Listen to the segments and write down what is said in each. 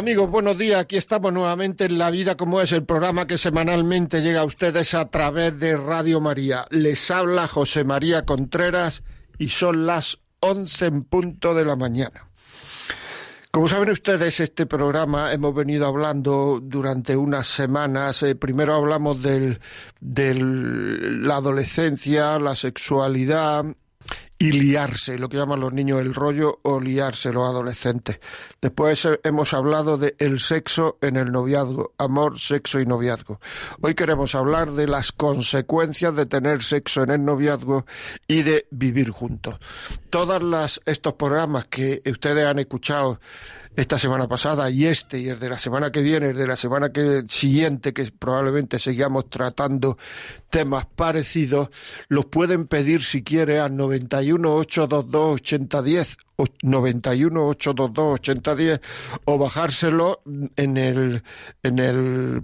Amigos, buenos días. Aquí estamos nuevamente en La Vida como es, el programa que semanalmente llega a ustedes a través de Radio María. Les habla José María Contreras y son las once en punto de la mañana. Como saben ustedes, este programa hemos venido hablando durante unas semanas. Eh, primero hablamos de la adolescencia, la sexualidad, y liarse, lo que llaman los niños el rollo o liarse los adolescentes. Después hemos hablado de el sexo en el noviazgo, amor, sexo y noviazgo. Hoy queremos hablar de las consecuencias de tener sexo en el noviazgo y de vivir juntos. Todos estos programas que ustedes han escuchado esta semana pasada y este y el de la semana que viene, el de la semana que siguiente, que probablemente sigamos tratando temas parecidos, los pueden pedir si quiere al 91 822 8010 91 822 8010 o bajárselo en el en el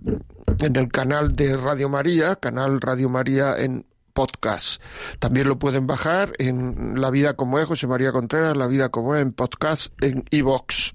en el canal de Radio María, canal Radio María en podcast. También lo pueden bajar en La Vida como es, José María Contreras, La Vida como es en podcast en iVox.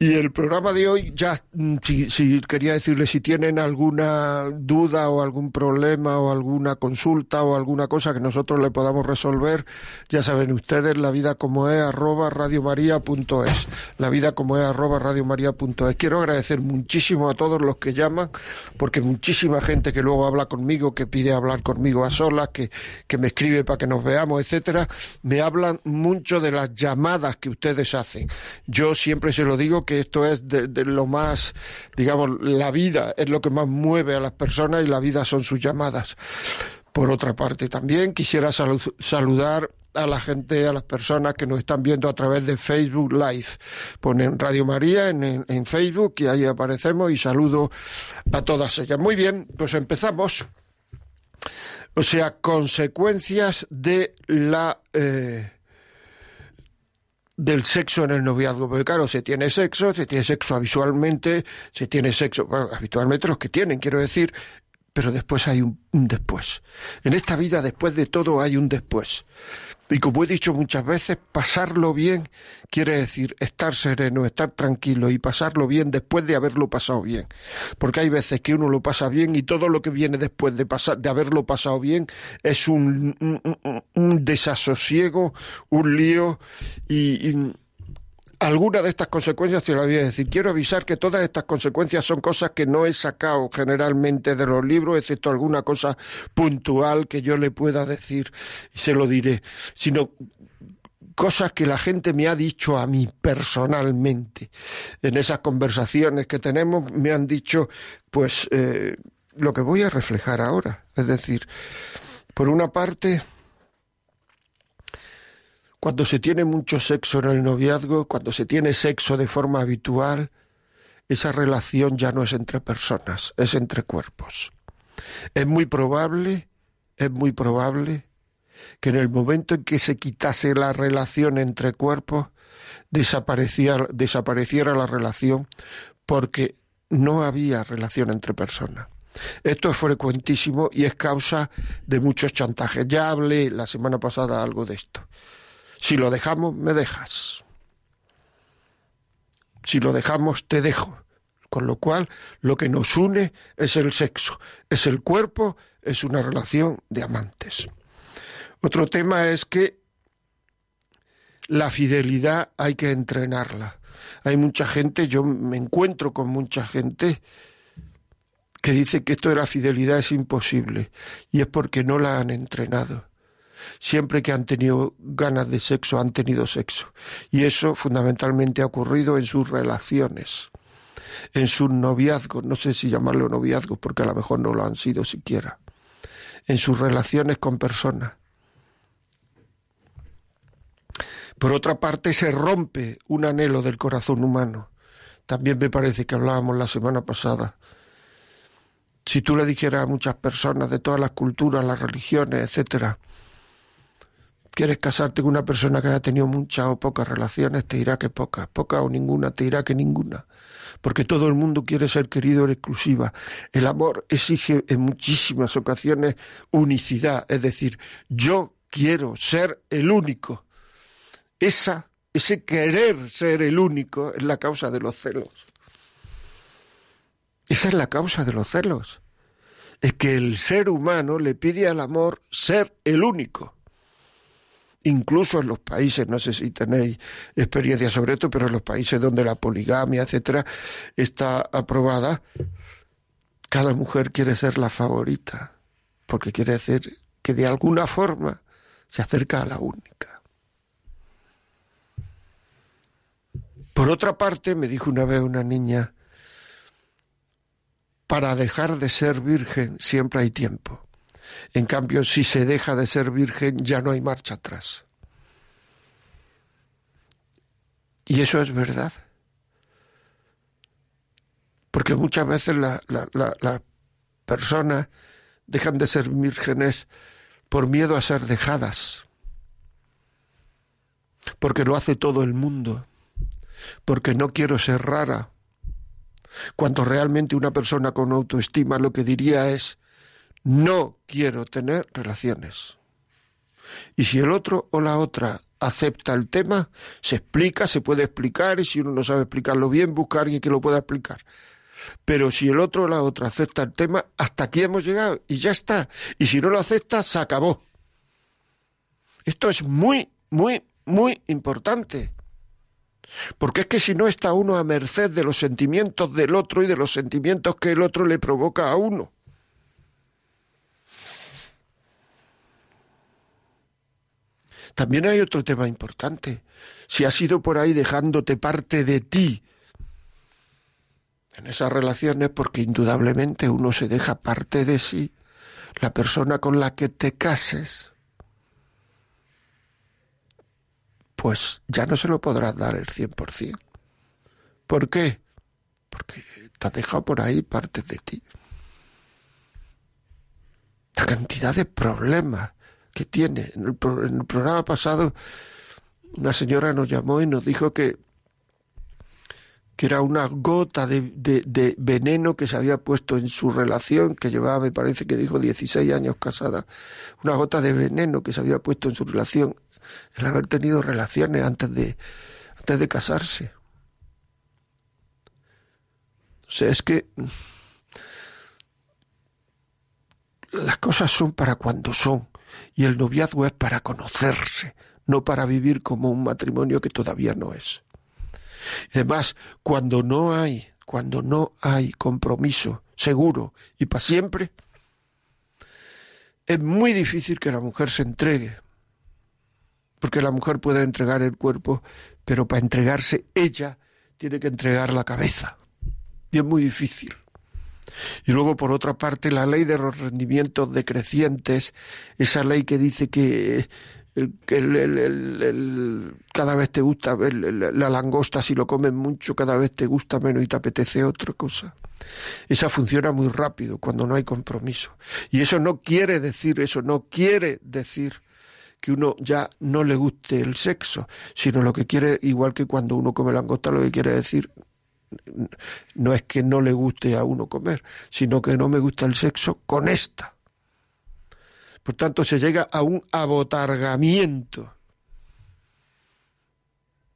Y el programa de hoy, ya, mm, si, quería decirle si tienen alguna duda o algún problema o alguna consulta o alguna cosa que nosotros le podamos resolver, ya saben ustedes, la vida como es arroba radiomaria.es. La vida como es arroba radiomaria.es. Quiero agradecer muchísimo a todos los que llaman, porque muchísima gente que luego habla conmigo, que pide hablar conmigo a solas, que, que me escribe para que nos veamos, etcétera, me hablan mucho de las llamadas que ustedes hacen. Yo siempre se lo digo que esto es de, lo más, digamos, la vida es lo que más mueve a las personas y la vida son sus llamadas. Por otra parte, también quisiera saludar a la gente, a las personas que nos están viendo a través de Facebook Live. Ponen Radio María en, en, Facebook y ahí aparecemos y saludo a todas ellas. Muy bien, pues empezamos. O sea, consecuencias de la eh, del sexo en el noviazgo, porque claro, se tiene sexo, se tiene sexo habitualmente, se tiene sexo, bueno, habitualmente los que tienen, quiero decir, pero después hay un, después. En esta vida, después de todo, hay un después. Y como he dicho muchas veces, pasarlo bien quiere decir estar sereno, estar tranquilo y pasarlo bien después de haberlo pasado bien. Porque hay veces que uno lo pasa bien y todo lo que viene después de, pasar, de haberlo pasado bien es un, un, desasosiego, un lío y alguna de estas consecuencias te lo voy a decir. Quiero avisar que todas estas consecuencias son cosas que no he sacado generalmente de los libros, excepto alguna cosa puntual que yo le pueda decir y se lo diré, sino cosas que la gente me ha dicho a mí personalmente. En esas conversaciones que tenemos me han dicho, pues, eh, lo que voy a reflejar ahora. Es decir, por una parte, cuando se tiene mucho sexo en el noviazgo, cuando se tiene sexo de forma habitual, esa relación ya no es entre personas, es entre cuerpos. Es muy probable, es muy probable que en el momento en que se quitase la relación entre cuerpos, desapareciera, desapareciera la relación porque no había relación entre personas. Esto es frecuentísimo y es causa de muchos chantajes. Ya hablé la semana pasada algo de esto. Si lo dejamos, me dejas. Si lo dejamos, te dejo. Con lo cual, lo que nos une es el sexo, es el cuerpo, es una relación de amantes. Otro tema es que la fidelidad hay que entrenarla. Hay mucha gente, yo me encuentro con mucha gente que dice que esto de la fidelidad es imposible y es porque no la han entrenado. Siempre que han tenido ganas de sexo, han tenido sexo. Y eso fundamentalmente ha ocurrido en sus relaciones, en sus noviazgos, no sé si llamarlo noviazgo, porque a lo mejor no lo han sido siquiera, en sus relaciones con personas. Por otra parte, se rompe un anhelo del corazón humano. También me parece que hablábamos la semana pasada Si tú le dijeras a muchas personas de todas las culturas, las religiones, etcétera, quieres casarte con una persona que haya tenido muchas o pocas relaciones, te dirá que pocas, pocas o ninguna, te dirá que ninguna. Porque todo el mundo quiere ser querido en exclusiva. El amor exige en muchísimas ocasiones unicidad, es decir, yo quiero ser el único. Esa, ese querer ser el único es la causa de los celos. Esa es la causa de los celos. Es que el ser humano le pide al amor ser el único. Incluso en los países, no sé si tenéis experiencia sobre esto, pero en los países donde la poligamia, etcétera, está aprobada, cada mujer quiere ser la favorita, porque quiere decir que de alguna forma se acerca a la única. Por otra parte, me dijo una vez una niña, para dejar de ser virgen siempre hay tiempo. En cambio, si se deja de ser virgen, ya no hay marcha atrás. Y eso es verdad. Porque muchas veces las la, personas dejan de ser vírgenes por miedo a ser dejadas. Porque lo hace todo el mundo. Porque no quiero ser rara cuando realmente una persona con autoestima lo que diría es no quiero tener relaciones. Y si el otro o la otra acepta el tema, se explica, se puede explicar, y si uno no sabe explicarlo bien, busca a alguien que lo pueda explicar. Pero si el otro o la otra acepta el tema, hasta aquí hemos llegado y ya está. Y si no lo acepta, se acabó. Esto es muy, muy, muy importante. Porque es que si no está uno a merced de los sentimientos del otro y de los sentimientos que el otro le provoca a uno. También hay otro tema importante. Si has ido por ahí dejándote parte de ti en esas relaciones, porque indudablemente uno se deja parte de sí, la persona con la que te cases pues ya no se lo podrás dar el 100%. ¿Por qué? Porque te has dejado por ahí parte de ti. La cantidad de problemas que tiene. En el, programa pasado una señora nos llamó y nos dijo que, que era una gota de, de, veneno que se había puesto en su relación, que llevaba, me parece que dijo, 16 años casada. Una gota de veneno que se había puesto en su relación el haber tenido relaciones antes de, antes de casarse. O sea, es que las cosas son para cuando son y el noviazgo es para conocerse, no para vivir como un matrimonio que todavía no es. Y además, cuando no hay, cuando no hay compromiso seguro y para siempre, es muy difícil que la mujer se entregue, porque la mujer puede entregar el cuerpo, pero para entregarse ella tiene que entregar la cabeza. Y es muy difícil. Y luego, por otra parte, la ley de los rendimientos decrecientes, esa ley que dice que, cada vez te gusta la langosta, si lo comes mucho, cada vez te gusta menos y te apetece otra cosa. Esa funciona muy rápido cuando no hay compromiso. Y eso no quiere decir, eso no quiere decir que uno ya no le guste el sexo, sino lo que quiere, igual que cuando uno come langosta, lo que quiere decir no es que no le guste a uno comer, sino que no me gusta el sexo con esta. Por tanto, se llega a un abotargamiento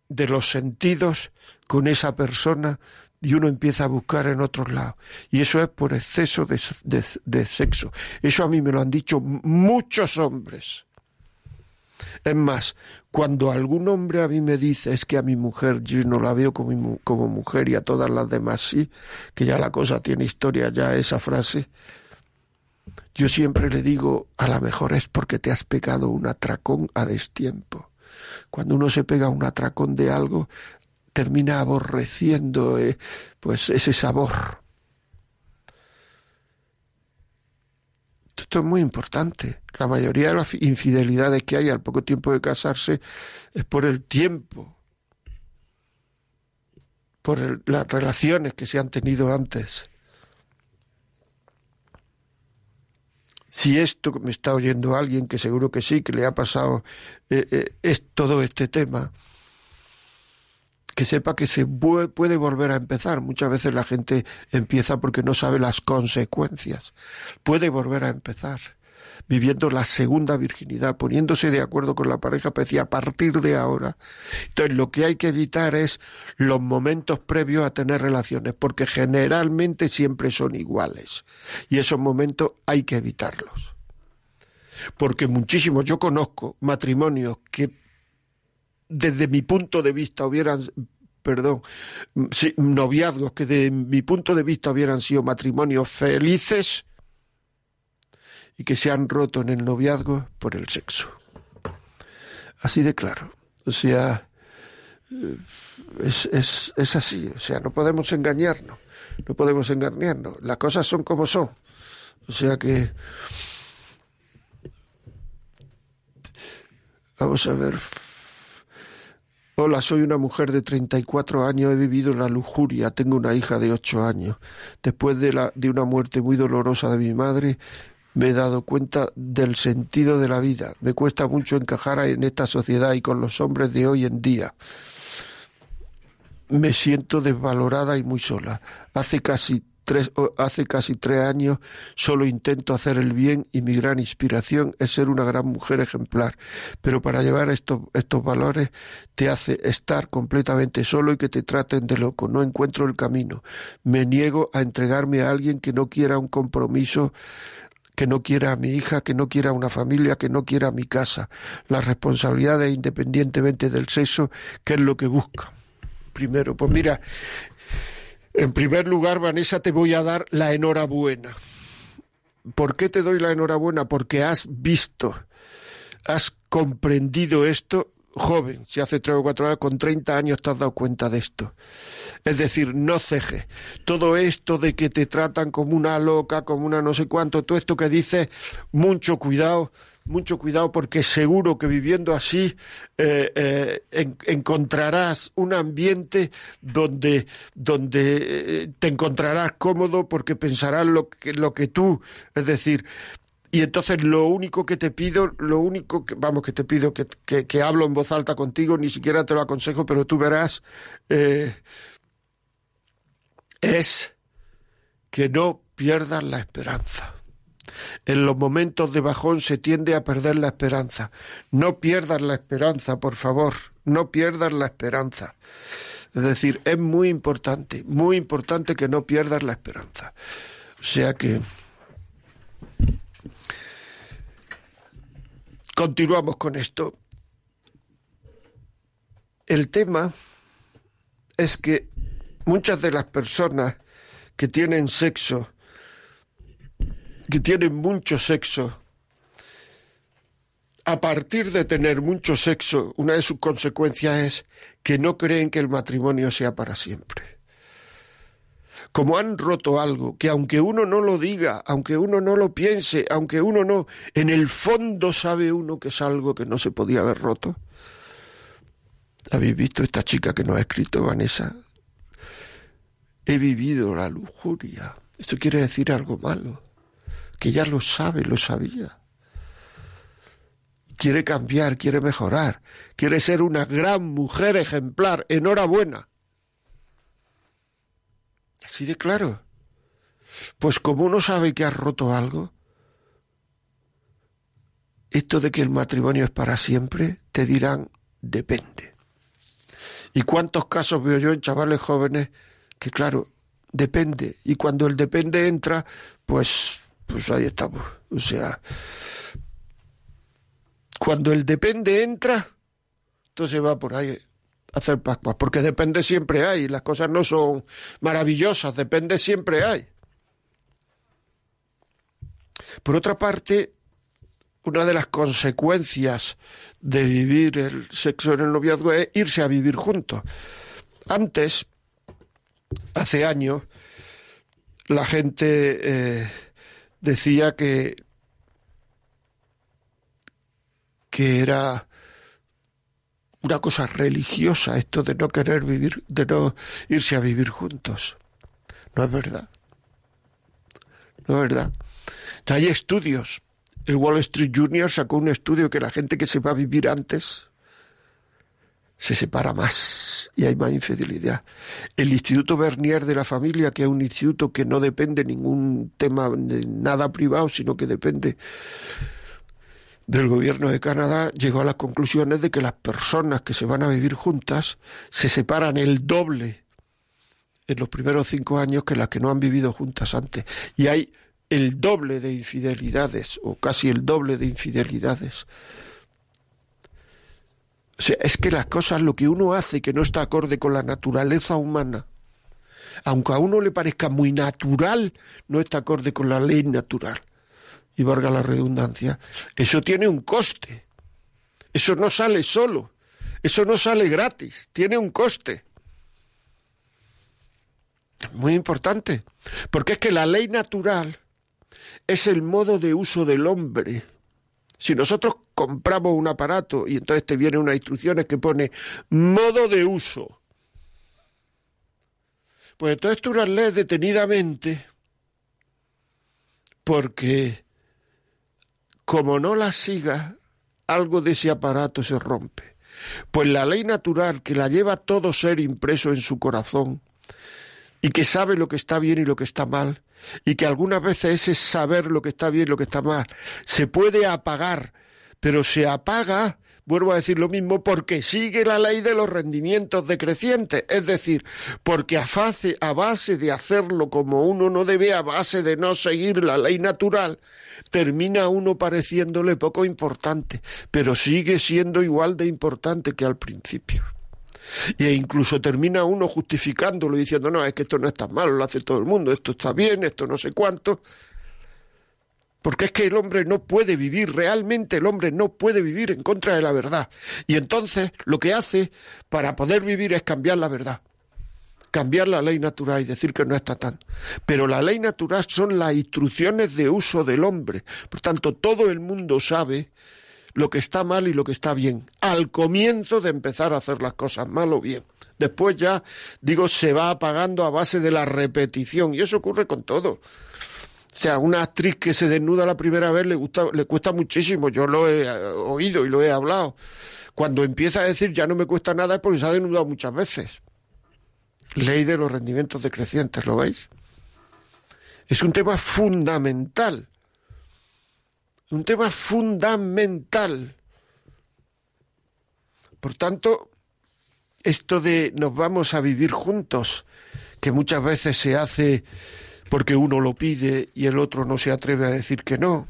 de los sentidos con esa persona y uno empieza a buscar en otros lados. Y eso es por exceso de, sexo. Eso a mí me lo han dicho muchos hombres. Es más, cuando algún hombre a mí me dice es que a mi mujer yo no la veo como, como mujer y a todas las demás sí, que ya la cosa tiene historia, ya esa frase, yo siempre le digo, a lo mejor es porque te has pegado un atracón a destiempo. Cuando uno se pega un atracón de algo, termina aborreciendo eh, pues ese sabor. Esto es muy importante. La mayoría de las infidelidades que hay al poco tiempo de casarse es por el tiempo, por las relaciones que se han tenido antes. si esto me está oyendo alguien, que seguro que sí, que le ha pasado eh, eh, es todo este tema, que sepa que se puede volver a empezar. Muchas veces la gente empieza porque no sabe las consecuencias. Puede volver a empezar viviendo la segunda virginidad, poniéndose de acuerdo con la pareja, pero decía, a partir de ahora. Entonces, lo que hay que evitar es los momentos previos a tener relaciones, porque generalmente siempre son iguales. Y esos momentos hay que evitarlos. Porque muchísimos, yo conozco matrimonios que desde mi punto de vista hubieran perdón, noviazgos que de mi punto de vista hubieran sido matrimonios felices y que se han roto en el noviazgo por el sexo. Así de claro. O sea, eh, es, es, es así. O sea, no podemos engañarnos. No podemos engañarnos. Las cosas son como son. O sea que... Vamos a ver. Hola, soy una mujer de 34 años, he vivido la lujuria, tengo una hija de 8 años. Después de, la, de una muerte muy dolorosa de mi madre, me he dado cuenta del sentido de la vida. Me cuesta mucho encajar en esta sociedad y con los hombres de hoy en día. Me siento desvalorada y muy sola. Hace casi tres, hace casi tres años solo intento hacer el bien y mi gran inspiración es ser una gran mujer ejemplar. Pero para llevar estos, estos valores te hace estar completamente solo y que te traten de loco. No encuentro el camino. Me niego a entregarme a alguien que no quiera un compromiso que no quiera a mi hija, que no quiera una familia, que no quiera a mi casa. Las responsabilidades independientemente del sexo, ¿qué es lo que busca? Primero, pues mira, en primer lugar, Vanessa, te voy a dar la enhorabuena. ¿Por qué te doy la enhorabuena? Porque has visto, has comprendido esto joven, si hace tres o cuatro años, con 30 años te has dado cuenta de esto. Es decir, no ceje. Todo esto de que te tratan como una loca, como una no sé cuánto, todo esto que dices, mucho cuidado, mucho cuidado porque seguro que viviendo así eh, eh, encontrarás un ambiente donde, donde eh, te encontrarás cómodo porque pensarás lo que, lo que tú, es decir, y entonces lo único que te pido, lo único que, vamos, que te pido que, que, hablo en voz alta contigo, ni siquiera te lo aconsejo, pero tú verás, es que no pierdas la esperanza. En los momentos de bajón se tiende a perder la esperanza. No pierdas la esperanza, por favor. No pierdas la esperanza. Es decir, es muy importante, muy importante que no pierdas la esperanza. O sea que Continuamos con esto. El tema es que muchas de las personas que tienen sexo, que tienen mucho sexo, a partir de tener mucho sexo, una de sus consecuencias es que no creen que el matrimonio sea para siempre como han roto algo, que aunque uno no lo diga, aunque uno no lo piense, aunque uno no, en el fondo sabe uno que es algo que no se podía haber roto. ¿Habéis visto esta chica que nos ha escrito, Vanessa? He vivido la lujuria. Esto quiere decir algo malo, que ya lo sabe, lo sabía. Quiere cambiar, quiere mejorar, quiere ser una gran mujer ejemplar. Enhorabuena. Así de claro. Pues como uno sabe que has roto algo, esto de que el matrimonio es para siempre, te dirán, depende. ¿Y cuántos casos veo yo en chavales jóvenes que, claro, depende? Y cuando el depende entra, pues, pues ahí estamos. O sea, cuando el depende entra, entonces va por ahí hacer Pascua, porque depende siempre hay, las cosas no son maravillosas, depende siempre hay. Por otra parte, una de las consecuencias de vivir el sexo en el noviazgo es irse a vivir juntos. Antes, hace años, la gente eh, decía que, que era una cosa religiosa esto de no querer vivir, de no irse a vivir juntos. No es verdad. No es verdad. Hay estudios. El Wall Street Junior sacó un estudio que la gente que se va a vivir antes se separa más y hay más infidelidad. El Instituto Bernier de la Familia, que es un instituto que no depende de ningún tema de nada privado, sino que depende del gobierno de Canadá, llegó a las conclusiones de que las personas que se van a vivir juntas se separan el doble en los primeros cinco años que las que no han vivido juntas antes. Y hay el doble de infidelidades, o casi el doble de infidelidades es que las cosas, lo que uno hace que no está acorde con la naturaleza humana, aunque a uno le parezca muy natural, no está acorde con la ley natural. Y valga la redundancia, eso tiene un coste. Eso no sale solo. Eso no sale gratis. Tiene un coste. Muy importante. Porque es que la ley natural es el modo de uso del hombre si nosotros compramos un aparato y entonces te vienen unas instrucciones que pone modo de uso, pues entonces tú las lees detenidamente porque como no las sigas, algo de ese aparato se rompe. Pues la ley natural que la lleva todo ser impreso en su corazón y que sabe lo que está bien y lo que está mal, y que algunas veces ese saber lo que está bien lo que está mal se puede apagar, pero se apaga, vuelvo a decir lo mismo, porque sigue la ley de los rendimientos decrecientes, es decir, porque a, a base de hacerlo como uno no debe, a base de no seguir la ley natural, termina uno pareciéndole poco importante, pero sigue siendo igual de importante que al principio. E incluso termina uno justificándolo diciendo, no, es que esto no es tan malo, lo hace todo el mundo, esto está bien, esto no sé cuánto. Porque es que el hombre no puede vivir, realmente el hombre no puede vivir en contra de la verdad. Y entonces lo que hace para poder vivir es cambiar la verdad cambiar la ley natural y decir que no está tan. Pero la ley natural son las instrucciones de uso del hombre. Por tanto, todo el mundo sabe lo que está mal y lo que está bien, al comienzo de empezar a hacer las cosas mal o bien. Después ya, digo, se va apagando a base de la repetición y eso ocurre con todo. O sea, una actriz que se desnuda la primera vez le, gusta, le cuesta muchísimo, yo lo he eh, oído y lo he hablado. Cuando empieza a decir ya no me cuesta nada es porque se ha desnudado muchas veces. Ley de los rendimientos decrecientes, ¿lo veis? Es un tema fundamental un tema fundamental. Por tanto, esto de nos vamos a vivir juntos, que muchas veces se hace porque uno lo pide y el otro no se atreve a decir que no.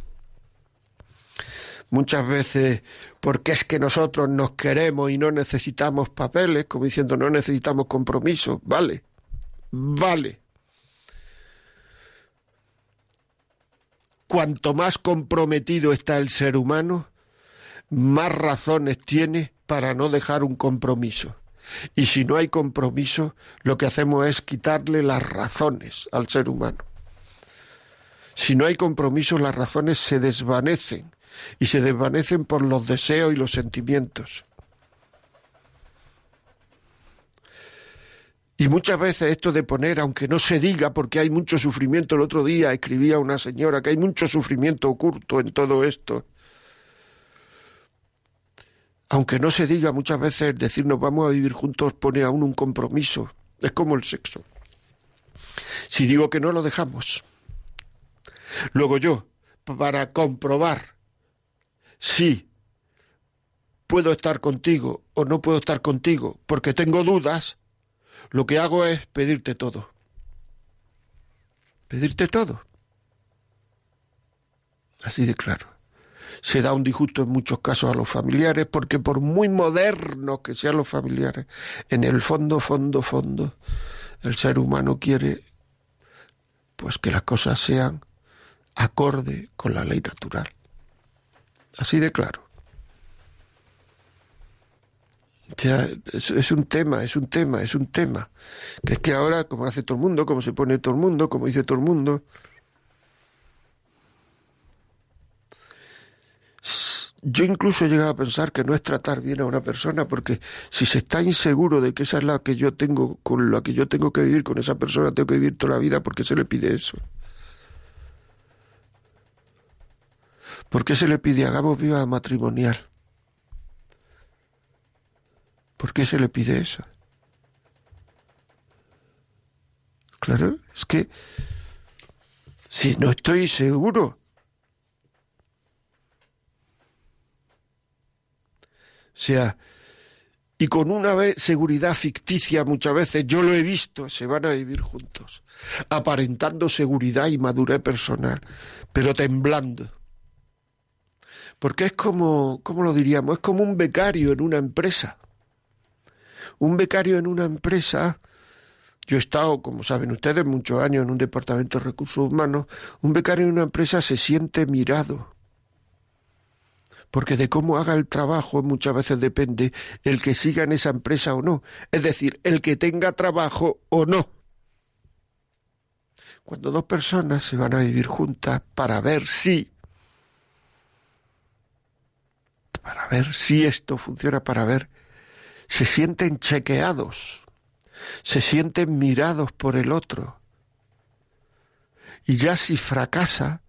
Muchas veces porque es que nosotros nos queremos y no necesitamos papeles, como diciendo no necesitamos compromiso. Vale, vale. Cuanto más comprometido está el ser humano, más razones tiene para no dejar un compromiso. Y si no hay compromiso, lo que hacemos es quitarle las razones al ser humano. Si no hay compromiso, las razones se desvanecen y se desvanecen por los deseos y los sentimientos. Y muchas veces esto de poner, aunque no se diga, porque hay mucho sufrimiento, el otro día escribía una señora que hay mucho sufrimiento oculto en todo esto. Aunque no se diga muchas veces decir nos vamos a vivir juntos pone aún un compromiso. Es como el sexo. Si digo que no lo dejamos. Luego yo, para comprobar si puedo estar contigo o no puedo estar contigo porque tengo dudas, lo que hago es pedirte todo. Pedirte todo. Así de claro. Se da un disgusto en muchos casos a los familiares porque por muy modernos que sean los familiares, en el fondo, fondo, fondo, el ser humano quiere pues que las cosas sean acorde con la ley natural. Así de claro. Es, un tema, es un tema, es un tema. Es que ahora, como hace todo el mundo, como se pone todo el mundo, como dice todo el mundo, yo incluso he llegado a pensar que no es tratar bien a una persona, porque si se está inseguro de que esa es la que yo tengo, con la que yo tengo que vivir, con esa persona tengo que vivir toda la vida, porque se le pide eso? ¿Por qué se le pide hagamos viva matrimonial? ¿Por qué se le pide eso? Claro, es que si no estoy seguro, o sea, y con una seguridad ficticia muchas veces, yo lo he visto, se van a vivir juntos, aparentando seguridad y madurez personal, pero temblando. Porque es como, ¿cómo lo diríamos? Es como un becario en una empresa. Un becario en una empresa, yo he estado, como saben ustedes, muchos años en un departamento de recursos humanos, un becario en una empresa se siente mirado. Porque de cómo haga el trabajo muchas veces depende el que siga en esa empresa o no. Es decir, el que tenga trabajo o no. Cuando dos personas se van a vivir juntas para ver si para ver si esto funciona, para ver, se sienten chequeados, se sienten mirados por el otro. Y ya si fracasa,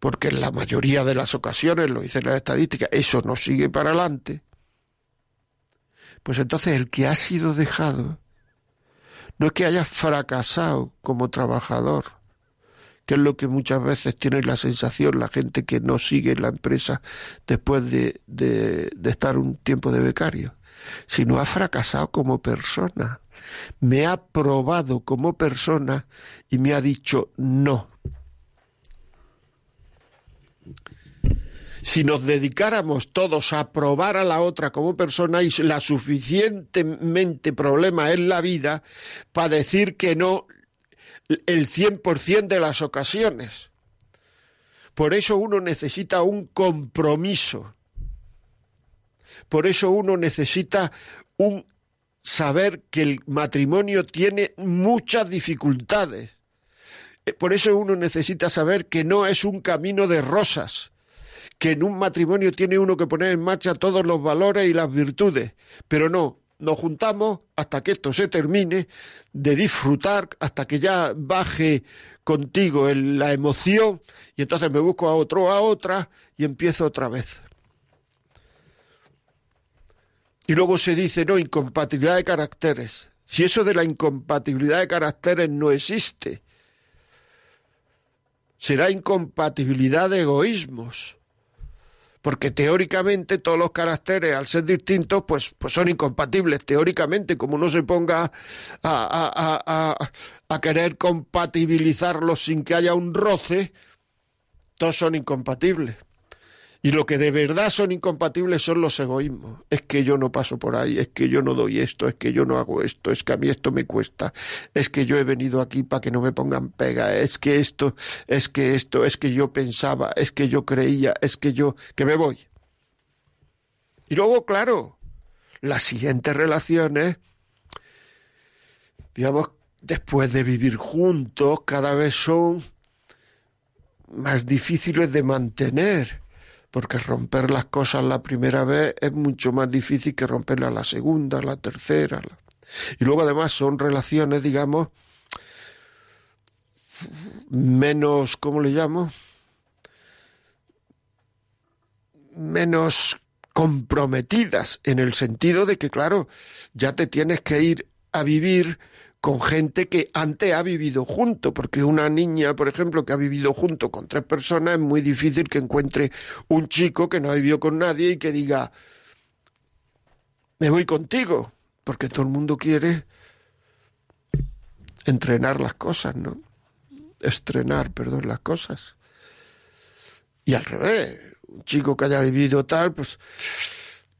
porque en la mayoría de las ocasiones, lo dicen las estadísticas, eso no sigue para adelante, pues entonces el que ha sido dejado no es que haya fracasado como trabajador, que es lo que muchas veces tiene la sensación la gente que no sigue la empresa después de, de, estar un tiempo de becario, sino ha fracasado como persona. Me ha probado como persona y me ha dicho no. si nos dedicáramos todos a probar a la otra como persona y la suficientemente problema en la vida para decir que no el 100% de las ocasiones. Por eso uno necesita un compromiso. Por eso uno necesita un saber que el matrimonio tiene muchas dificultades. Eh, por eso uno necesita saber que no es un camino de rosas, que en un matrimonio tiene uno que poner en marcha todos los valores y las virtudes, pero no, nos juntamos hasta que esto se termine, de disfrutar hasta que ya baje contigo la emoción y entonces me busco a otro, a otra y empiezo otra vez. Y luego se dice, no, incompatibilidad de caracteres. Si eso de la incompatibilidad de caracteres no existe, será incompatibilidad de egoísmos porque teóricamente todos los caracteres, al ser distintos, pues, pues son incompatibles. Teóricamente, como uno se ponga a, a, a, a querer compatibilizarlos sin que haya un roce, todos son incompatibles. Y lo que de verdad son incompatibles son los egoísmos. Es que yo no paso por ahí, es que yo no doy esto, es que yo no hago esto, es que a mí esto me cuesta, es que yo he venido aquí para que no me pongan pega, es que esto, es que esto, es que yo pensaba, es que yo creía, es que yo, que me voy. Y luego, claro, las siguientes relaciones, digamos, después de vivir juntos, cada vez son más difíciles de mantener porque romper las cosas la primera vez es mucho más difícil que romperlas la segunda, la tercera. Y luego además son relaciones, digamos, menos, ¿cómo le llamo? Menos comprometidas en el sentido de que, claro, ya te tienes que ir a vivir con gente que antes ha vivido junto, porque una niña, por ejemplo, que ha vivido junto con tres personas, es muy difícil que encuentre un chico que no ha vivido con nadie y que diga, me voy contigo, porque todo el mundo quiere entrenar las cosas, ¿no? Estrenar, perdón, las cosas. Y al revés, un chico que haya vivido tal, pues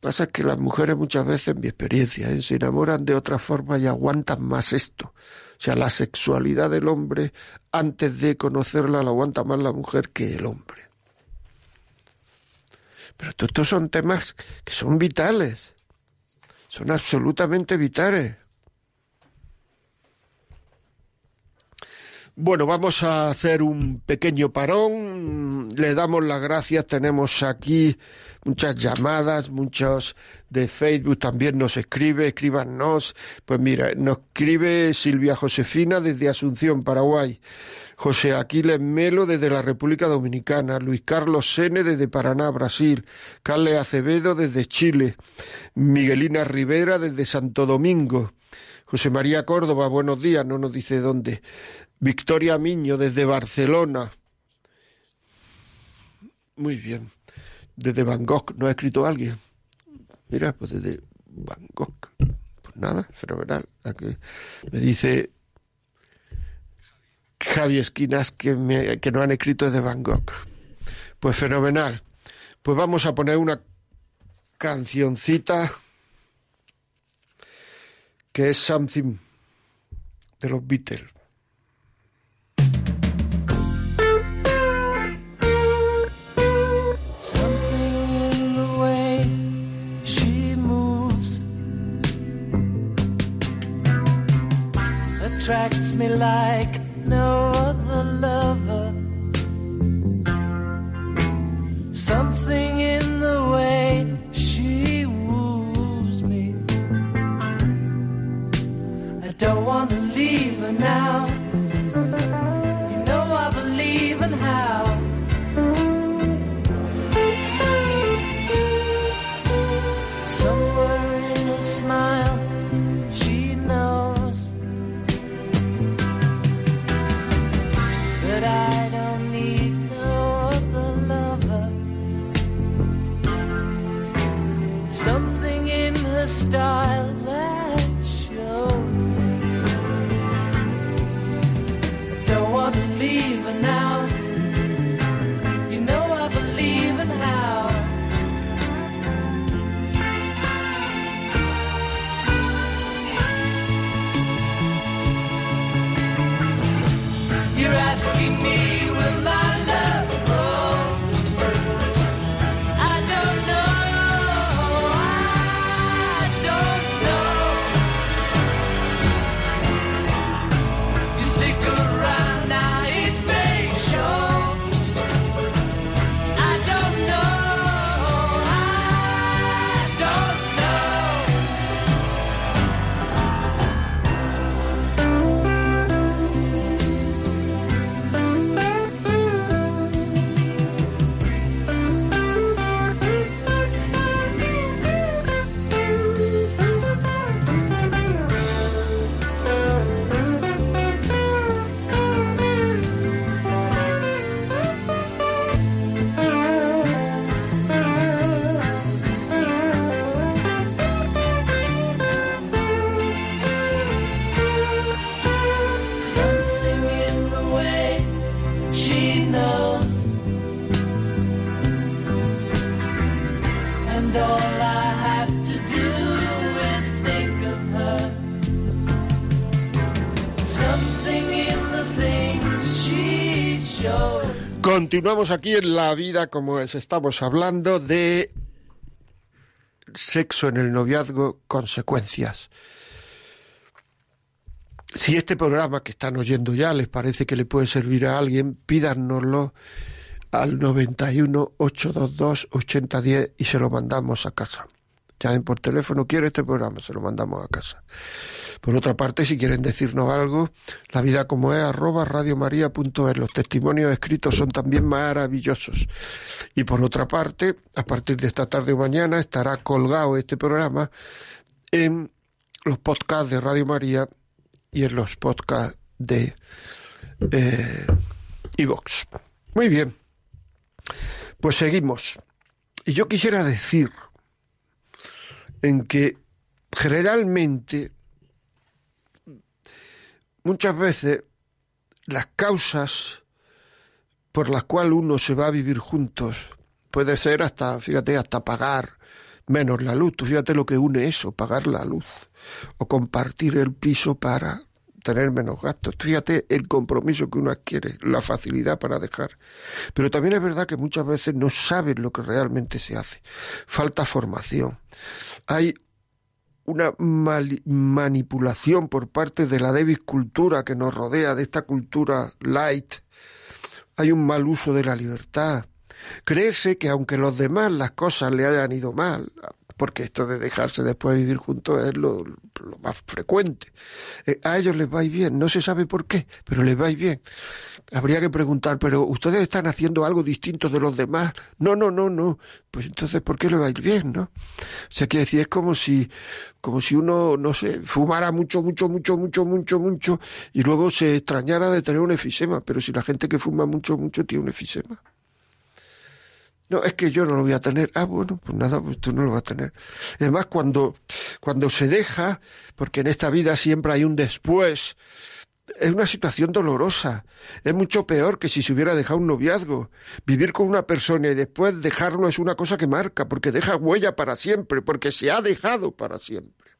Pasa que las mujeres muchas veces, en mi experiencia, ¿eh? se enamoran de otra forma y aguantan más esto. O sea, la sexualidad del hombre, antes de conocerla, la aguanta más la mujer que el hombre. Pero estos son temas que son vitales. Son absolutamente vitales. Bueno, vamos a hacer un pequeño parón. Le damos las gracias. Tenemos aquí muchas llamadas, muchos de Facebook también nos escribe, escríbanos. Pues mira, nos escribe Silvia Josefina desde Asunción, Paraguay. José Aquiles Melo desde la República Dominicana, Luis Carlos Sene desde Paraná, Brasil, Carles Acevedo desde Chile, Miguelina Rivera desde Santo Domingo, José María Córdoba, buenos días, no nos dice dónde. Victoria Miño desde Barcelona. Muy bien. Desde Bangkok, ¿no ha escrito alguien? Mira, pues desde Bangkok. Pues nada, fenomenal. Me dice Javi Esquinas que, me, que no han escrito desde Bangkok. Pues fenomenal. Pues vamos a poner una cancioncita que es Something de los Beatles. Attracts me like no Continuamos aquí en La Vida como es. Estamos hablando de sexo en el noviazgo, consecuencias. Si este programa que están oyendo ya les parece que le puede servir a alguien, pídanoslo al 91 822 8010 y se lo mandamos a casa. Llamen por teléfono, quiero este programa, se lo mandamos a casa. Por otra parte, si quieren decirnos algo, la vida como es arroba radiomaria.es. Los testimonios escritos son también maravillosos. Y por otra parte, a partir de esta tarde o mañana estará colgado este programa en los podcasts de Radio María y en los podcasts de eh, iVox. Muy bien. Pues seguimos. Y yo quisiera decir en que generalmente muchas veces las causas por las cuales uno se va a vivir juntos puede ser hasta, fíjate, hasta pagar menos la luz. Tú fíjate lo que une eso, pagar la luz o compartir el piso para tener menos gastos. Fíjate el compromiso que uno adquiere, la facilidad para dejar. Pero también es verdad que muchas veces no saben lo que realmente se hace. Falta formación. Hay una manipulación por parte de la débil cultura que nos rodea, de esta cultura light. Hay un mal uso de la libertad. Creerse que aunque los demás las cosas le hayan ido mal, porque esto de dejarse después vivir juntos es lo, lo más frecuente, eh, a ellos les va bien, no se sabe por qué, pero les va bien. Habría que preguntar, pero ustedes están haciendo algo distinto de los demás. No, no, no, no. Pues entonces, ¿por qué le va a ir bien, no? O sea, quiere decir, es como si, como si uno, no sé, fumara mucho, mucho, mucho, mucho, mucho, mucho, y luego se extrañara de tener un efisema. Pero si la gente que fuma mucho, mucho tiene un efisema. No, es que yo no lo voy a tener. Ah, bueno, pues nada, pues tú no lo vas a tener. Además, cuando, cuando se deja, porque en esta vida siempre hay un después, es una situación dolorosa. Es mucho peor que si se hubiera dejado un noviazgo. Vivir con una persona y después dejarlo es una cosa que marca, porque deja huella para siempre, porque se ha dejado para siempre.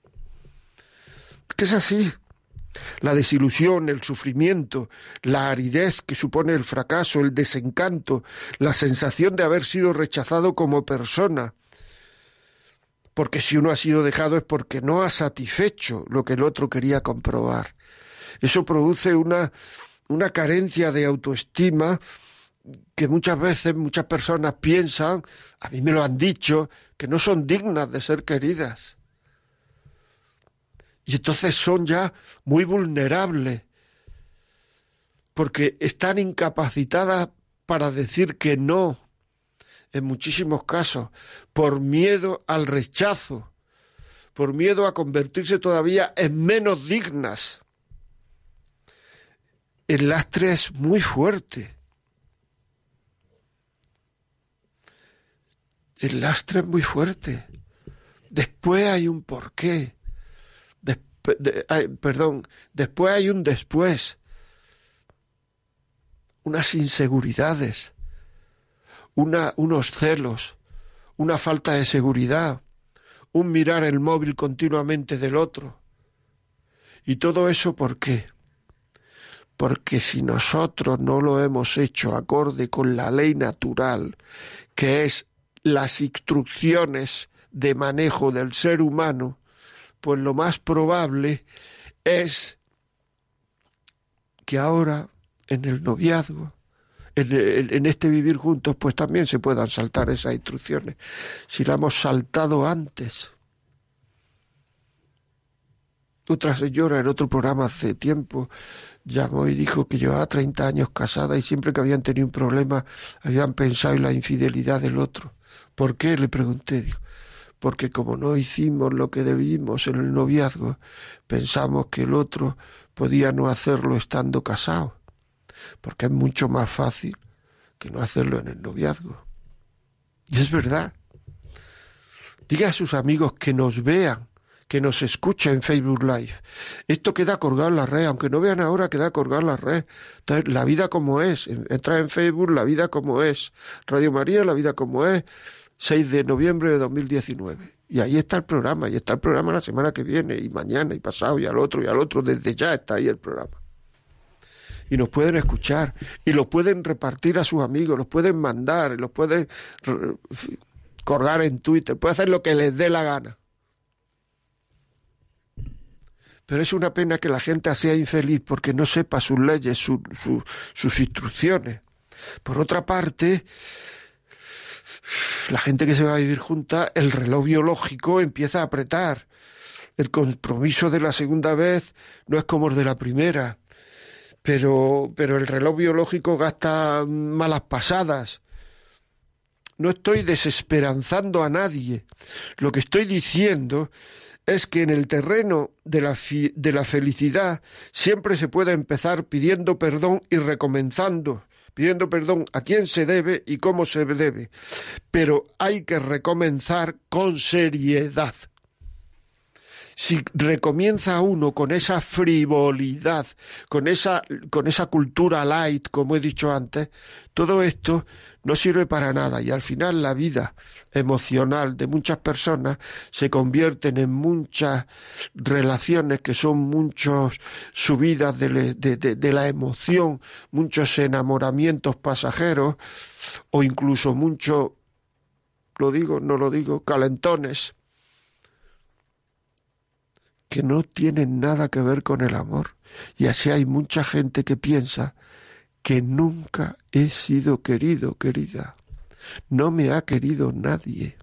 Que es así. La desilusión, el sufrimiento, la aridez que supone el fracaso, el desencanto, la sensación de haber sido rechazado como persona. Porque si uno ha sido dejado es porque no ha satisfecho lo que el otro quería comprobar. Eso produce una, una carencia de autoestima que muchas veces muchas personas piensan, a mí me lo han dicho, que no son dignas de ser queridas. Y entonces son ya muy vulnerables, porque están incapacitadas para decir que no, en muchísimos casos, por miedo al rechazo, por miedo a convertirse todavía en menos dignas. El lastre es muy fuerte. El lastre es muy fuerte. Después hay un porqué. Perdón, después hay un después. Unas inseguridades, una, unos celos, una falta de seguridad, un mirar el móvil continuamente del otro. ¿Y todo eso por qué? Porque si nosotros no lo hemos hecho acorde con la ley natural, que es las instrucciones de manejo del ser humano, pues lo más probable es que ahora en el noviazgo, en, este vivir juntos, pues también se puedan saltar esas instrucciones. Si la hemos saltado antes. Otra señora en otro programa hace tiempo llamó y dijo que llevaba 30 años casada y siempre que habían tenido un problema habían pensado en la infidelidad del otro. ¿Por qué? Le pregunté. Porque como no hicimos lo que debimos en el noviazgo, pensamos que el otro podía no hacerlo estando casado, porque es mucho más fácil que no hacerlo en el noviazgo. Y es verdad. Diga a sus amigos que nos vean, que nos escuchen en Facebook Live. Esto queda colgado en la red, aunque no vean ahora, queda colgado en la red. Entonces, la vida como es. Entra en Facebook, la vida como es. Radio María, la vida como es. 6 de noviembre de 2019. Y ahí está el programa, y está el programa la semana que viene, y mañana, y pasado, y al otro, y al otro, desde ya está ahí el programa. Y nos pueden escuchar, y los pueden repartir a sus amigos, los pueden mandar, los pueden colgar en Twitter, pueden hacer lo que les dé la gana. Pero es una pena que la gente sea infeliz porque no sepa sus leyes, su, sus instrucciones. Por otra parte, la gente que se va a vivir junta, el reloj biológico empieza a apretar. El compromiso de la segunda vez no es como el de la primera, pero, pero el reloj biológico gasta malas pasadas. No estoy desesperanzando a nadie. Lo que estoy diciendo es que en el terreno de la, de la felicidad siempre se puede empezar pidiendo perdón y recomenzando pidiendo perdón a quién se debe y cómo se debe. Pero hay que recomenzar con seriedad. Si recomienza uno con esa frivolidad, con esa, con esa cultura light, como he dicho antes, todo esto no sirve para nada y al final la vida emocional de muchas personas se convierten en muchas relaciones que son muchas subidas de, de, de, de, la emoción, muchos enamoramientos pasajeros o incluso muchos, lo digo, no lo digo, calentones que no tienen nada que ver con el amor. Y así hay mucha gente que piensa que nunca he sido querido, querida. No me ha querido nadie.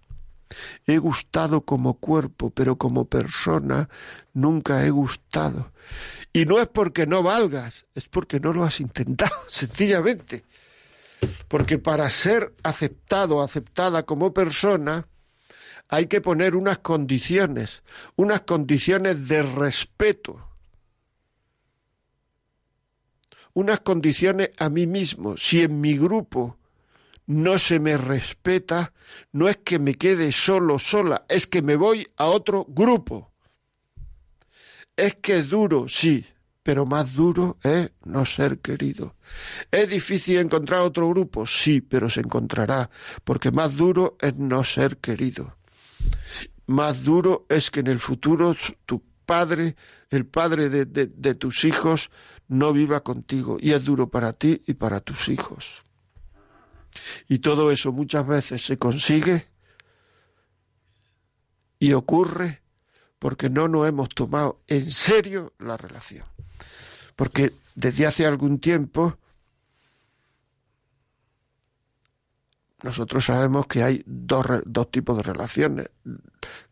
He gustado como cuerpo, pero como persona nunca he gustado. Y no es porque no valgas, es porque no lo has intentado, sencillamente. Porque para ser aceptado, aceptada como persona, hay que poner unas condiciones, unas condiciones de respeto, unas condiciones a mí mismo. Si en mi grupo no se me respeta, no es que me quede solo, sola, es que me voy a otro grupo. Es que es duro, sí, pero más duro es no ser querido. ¿Es difícil encontrar otro grupo? Sí, pero se encontrará, porque más duro es no ser querido. Más duro es que en el futuro tu padre, el padre de, de, tus hijos, no viva contigo. Y es duro para ti y para tus hijos. Y todo eso muchas veces se consigue y ocurre porque no nos hemos tomado en serio la relación. Porque desde hace algún tiempo nosotros sabemos que hay dos, dos tipos de relaciones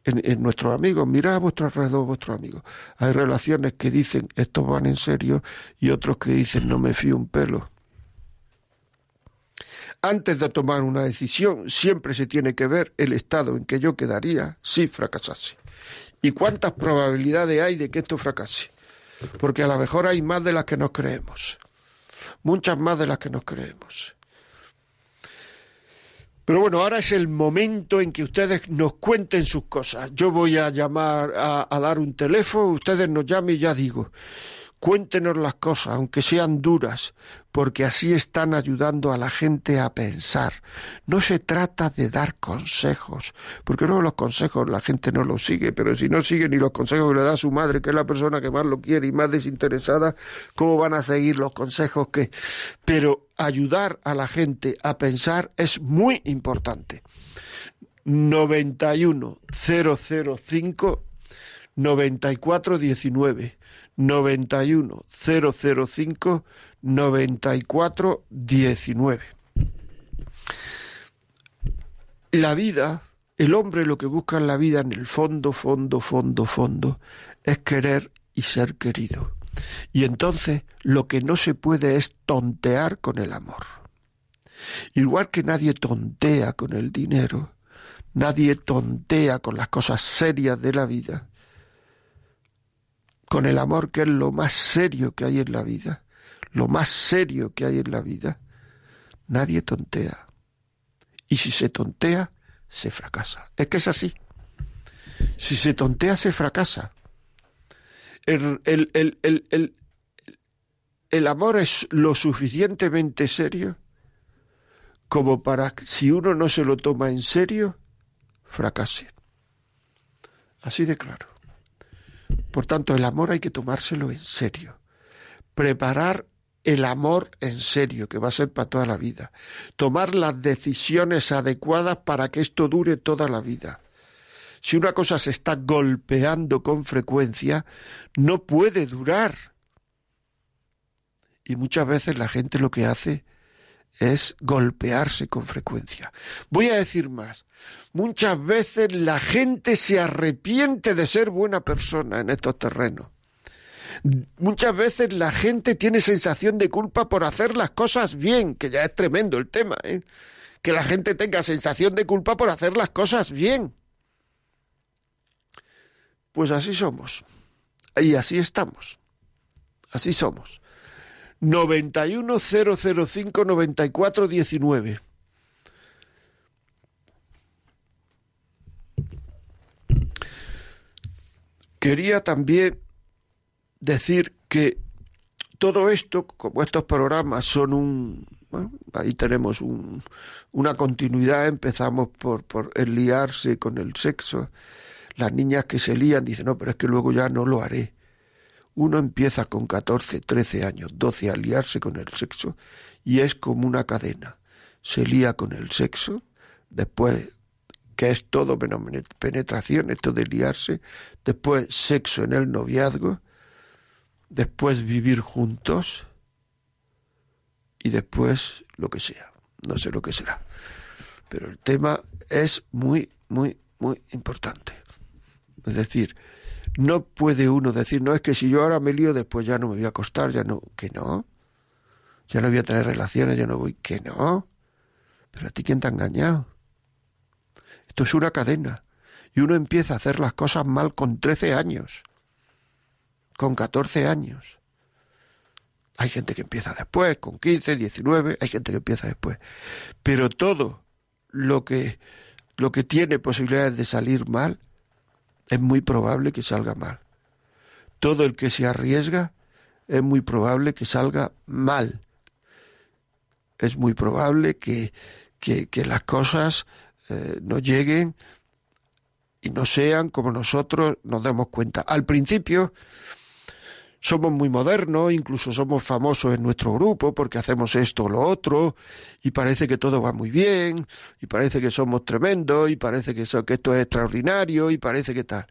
en, nuestros amigos. Mirad a vuestro alrededor, vuestros amigos. Hay relaciones que dicen estos van en serio y otros que dicen no me fío un pelo. Antes de tomar una decisión, siempre se tiene que ver el estado en que yo quedaría si fracasase. ¿Y cuántas probabilidades hay de que esto fracase? Porque a lo mejor hay más de las que nos creemos. Muchas más de las que nos creemos. Pero bueno, ahora es el momento en que ustedes nos cuenten sus cosas. Yo voy a llamar a, a dar un teléfono, ustedes nos llamen y ya digo. Cuéntenos las cosas, aunque sean duras, porque así están ayudando a la gente a pensar. No se trata de dar consejos, porque luego los consejos la gente no los sigue, pero si no sigue ni los consejos que le da su madre, que es la persona que más lo quiere y más desinteresada, ¿cómo van a seguir los consejos que... Pero ayudar a la gente a pensar es muy importante. 91 005 9419 91 005 94 19. La vida, el hombre lo que busca en la vida en el fondo, fondo, fondo, fondo, es querer y ser querido. Y entonces lo que no se puede es tontear con el amor. Igual que nadie tontea con el dinero, nadie tontea con las cosas serias de la vida, con el amor que es lo más serio que hay en la vida, lo más serio que hay en la vida, nadie tontea. Y si se tontea, se fracasa. Es que es así. Si se tontea, se fracasa. El, el, el, el, amor es lo suficientemente serio como para si uno no se lo toma en serio, fracase. Así de claro. Por tanto, el amor hay que tomárselo en serio. Preparar el amor en serio, que va a ser para toda la vida. Tomar las decisiones adecuadas para que esto dure toda la vida. Si una cosa se está golpeando con frecuencia, no puede durar. Y muchas veces la gente lo que hace es golpearse con frecuencia. Voy a decir más. Muchas veces la gente se arrepiente de ser buena persona en estos terrenos. Muchas veces la gente tiene sensación de culpa por hacer las cosas bien, que ya es tremendo el tema, ¿eh? que la gente tenga sensación de culpa por hacer las cosas bien. Pues así somos. Y así estamos. Así somos. 91 005 94 19. Quería también decir que todo esto, como estos programas son un, bueno, ahí tenemos un, una continuidad, empezamos por, por el liarse con el sexo, las niñas que se lían dicen, no, pero es que luego ya no lo haré. Uno empieza con 14, 13 años, 12 a liarse con el sexo y es como una cadena. Se lía con el sexo, después que es todo penetración, esto de liarse, después sexo en el noviazgo, después vivir juntos y después lo que sea, no sé lo que será. Pero el tema es muy, muy, muy importante. Es decir, no puede uno decir, no es que si yo ahora me lío, después ya no me voy a acostar, ya no, que no. Ya no voy a tener relaciones, ya no voy, que no. Pero a ti quién te ha engañado. Esto es una cadena. Y uno empieza a hacer las cosas mal con 13 años, con 14 años. Hay gente que empieza después, con 15, 19, hay gente que empieza después. Pero todo lo que, lo que tiene posibilidades de salir mal, es muy probable que salga mal. Todo el que se arriesga es muy probable que salga mal. Es muy probable que, que, las cosas eh, no lleguen y no sean como nosotros nos demos cuenta. Al principio somos muy modernos, incluso somos famosos en nuestro grupo porque hacemos esto o lo otro, y parece que todo va muy bien, y parece que somos tremendos, y parece que, esto es extraordinario, y parece que tal.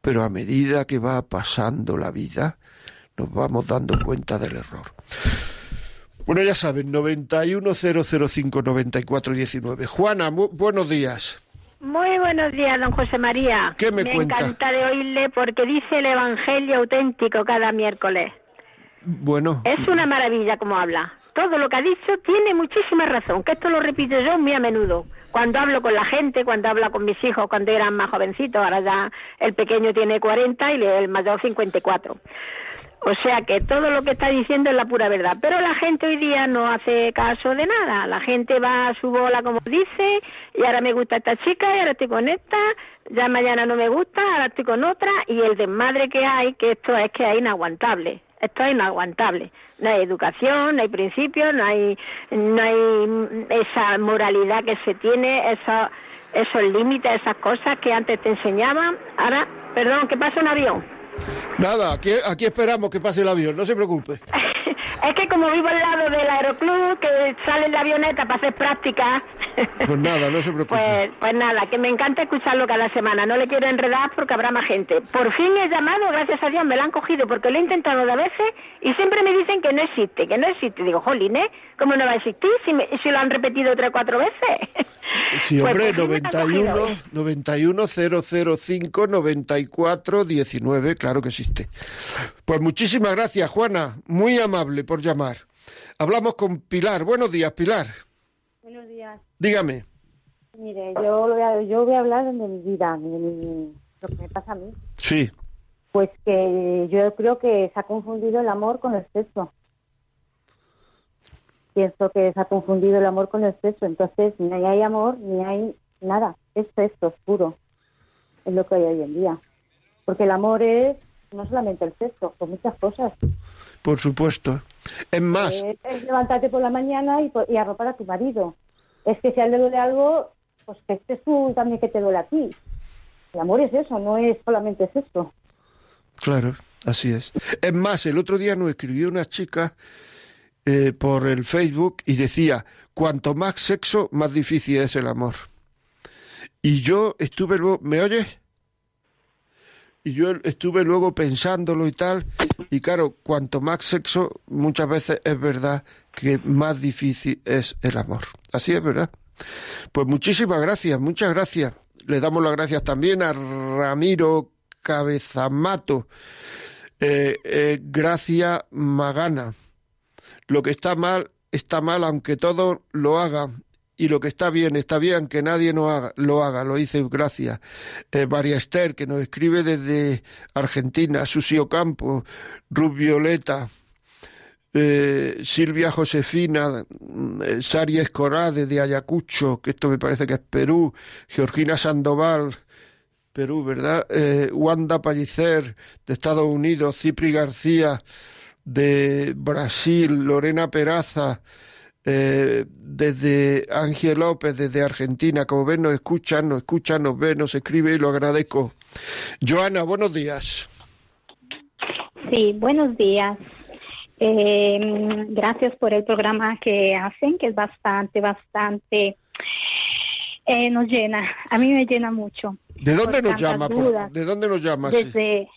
Pero a medida que va pasando la vida, nos vamos dando cuenta del error. Bueno, ya saben, 910059419. Juana, buenos días. Muy buenos días, don José María. ¿Qué me, cuenta? encanta de oírle porque dice el Evangelio auténtico cada miércoles. Bueno. Es una maravilla como habla. Todo lo que ha dicho tiene muchísima razón, que esto lo repito yo muy a menudo. Cuando hablo con la gente, cuando hablo con mis hijos cuando eran más jovencitos, ahora ya el pequeño tiene 40 y el mayor 54. O sea que todo lo que está diciendo es la pura verdad. Pero la gente hoy día no hace caso de nada. La gente va a su bola como dice, y ahora me gusta esta chica, y ahora estoy con esta, ya mañana no me gusta, ahora estoy con otra, y el desmadre que hay, que esto es que es inaguantable. Esto es inaguantable. No hay educación, no hay principios, no hay, no hay esa moralidad que se tiene, esos, esos límites, esas cosas que antes te enseñaban. Ahora, perdón, que pasa un avión. Nada, aquí, aquí esperamos que pase el avión, no se preocupe. es que como vivo al lado del aeroclub, que sale la avioneta para hacer práctica. Pues nada, no se preocupe. Pues, pues nada, que me encanta escucharlo cada semana. No le quiero enredar porque habrá más gente. Por fin he llamado, gracias a Dios, me lo han cogido porque lo he intentado de veces y siempre me dicen que no existe, que no existe. Digo, jolín, ¿eh? ¿Cómo no va a existir si, si lo han repetido tres o cuatro veces? Sí, pues hombre, 91, 91 005 94 19, claro que existe. Pues muchísimas gracias, Juana. Muy amable por llamar. Hablamos con Pilar. Buenos días, Pilar. Buenos días. Dígame. Mire, yo voy a, yo voy a hablar de mi vida, de lo que me pasa a mí. Sí. Pues que yo creo que se ha confundido el amor con el sexo. Pienso que se ha confundido el amor con el sexo, entonces ni hay amor ni hay nada, es sexo oscuro, es lo que hay hoy en día. Porque el amor es no solamente el sexo, son muchas cosas. Por supuesto. Es más. Es, levantarte por la mañana y, y, arropar a tu marido. Es que si a él le duele algo, pues que estés tú también que te duele a ti. El amor es eso, no es solamente sexo. Claro, así es. Es más, el otro día nos escribió una chica eh, por el Facebook y decía, cuanto más sexo, más difícil es el amor. Y yo estuve luego, ¿me oyes? Y yo estuve luego pensándolo y tal, y claro, cuanto más sexo, muchas veces es verdad que más difícil es el amor. Así es verdad. Pues muchísimas gracias, muchas gracias. Le damos las gracias también a Ramiro Cabezamato, eh, eh, Gracia Magana. Lo que está mal, está mal aunque todo lo haga y lo que está bien, está bien que nadie no haga, lo haga, lo hice gracias. Eh, María Esther, que nos escribe desde Argentina, Susio Campo, Ruth Violeta, eh, Silvia Josefina, eh, Saria Escorá de Ayacucho, que esto me parece que es Perú, Georgina Sandoval, Perú, ¿verdad? Eh, Wanda Pallicer, de Estados Unidos, Cipri García, de Brasil, Lorena Peraza, eh, desde Ángel López, desde Argentina. Como ven, nos escuchan, nos escuchan, nos ven, nos escribe y lo agradezco. Joana, buenos días. Sí, buenos días. Eh, gracias por el programa que hacen, que es bastante, bastante Eh, nos llena, a mí me llena mucho. ¿De dónde nos llama? por-. ¿De dónde nos llama? Sí. Desde,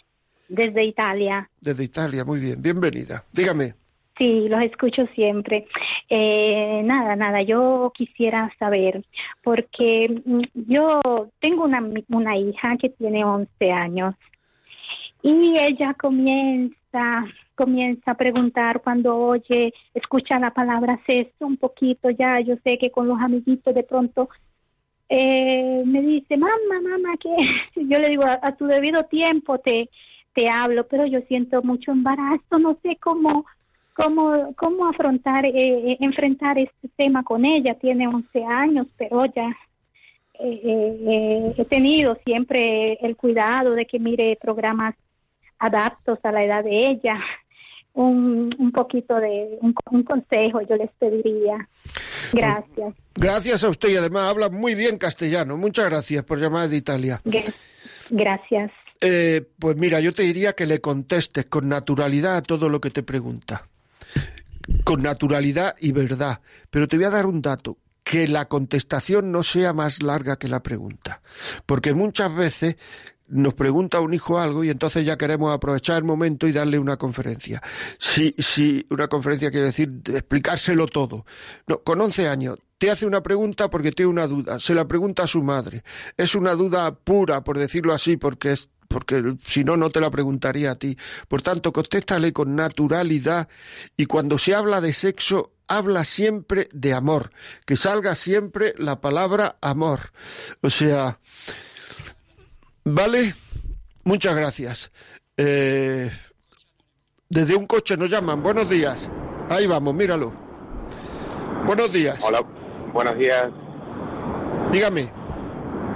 desde Italia. Desde Italia, muy bien. Bienvenida. Dígame. Sí, los escucho siempre. Eh, nada, nada, yo quisiera saber, porque mm, yo tengo una, una hija que tiene 11 años y ella comienza, comienza a preguntar cuando oye, escucha la palabra sexo un poquito ya, yo sé que con los amiguitos de pronto eh, me dice, mamá, mamá, que yo le digo, a, a tu debido tiempo te, te hablo, pero yo siento mucho embarazo, no sé cómo, cómo, cómo afrontar, eh, eh, enfrentar este tema con ella. Tiene 11 años, pero ya eh, eh, he tenido siempre el cuidado de que mire programas adaptos a la edad de ella. Un, un poquito de un, un consejo yo les pediría. Gracias. Gracias a usted y además habla muy bien castellano. Muchas gracias por llamar de Italia. Gra- Gracias. Eh, pues mira, yo te diría que le contestes con naturalidad a todo lo que te pregunta. Con naturalidad y verdad. Pero te voy a dar un dato. Que la contestación no sea más larga que la pregunta. Porque muchas veces nos pregunta un hijo algo y entonces ya queremos aprovechar el momento y darle una conferencia. Si, si una conferencia quiere decir explicárselo todo. No, con 11 años te hace una pregunta porque tiene una duda, se la pregunta a su madre. Es una duda pura, por decirlo así, porque es porque si no, no te la preguntaría a ti. Por tanto, contéstale con naturalidad y cuando se habla de sexo, habla siempre de amor, que salga siempre la palabra amor. O sea, ¿vale? Muchas gracias. Eh, desde un coche nos llaman. Buenos días. Ahí vamos, míralo. Buenos días. Hola, buenos días. Dígame.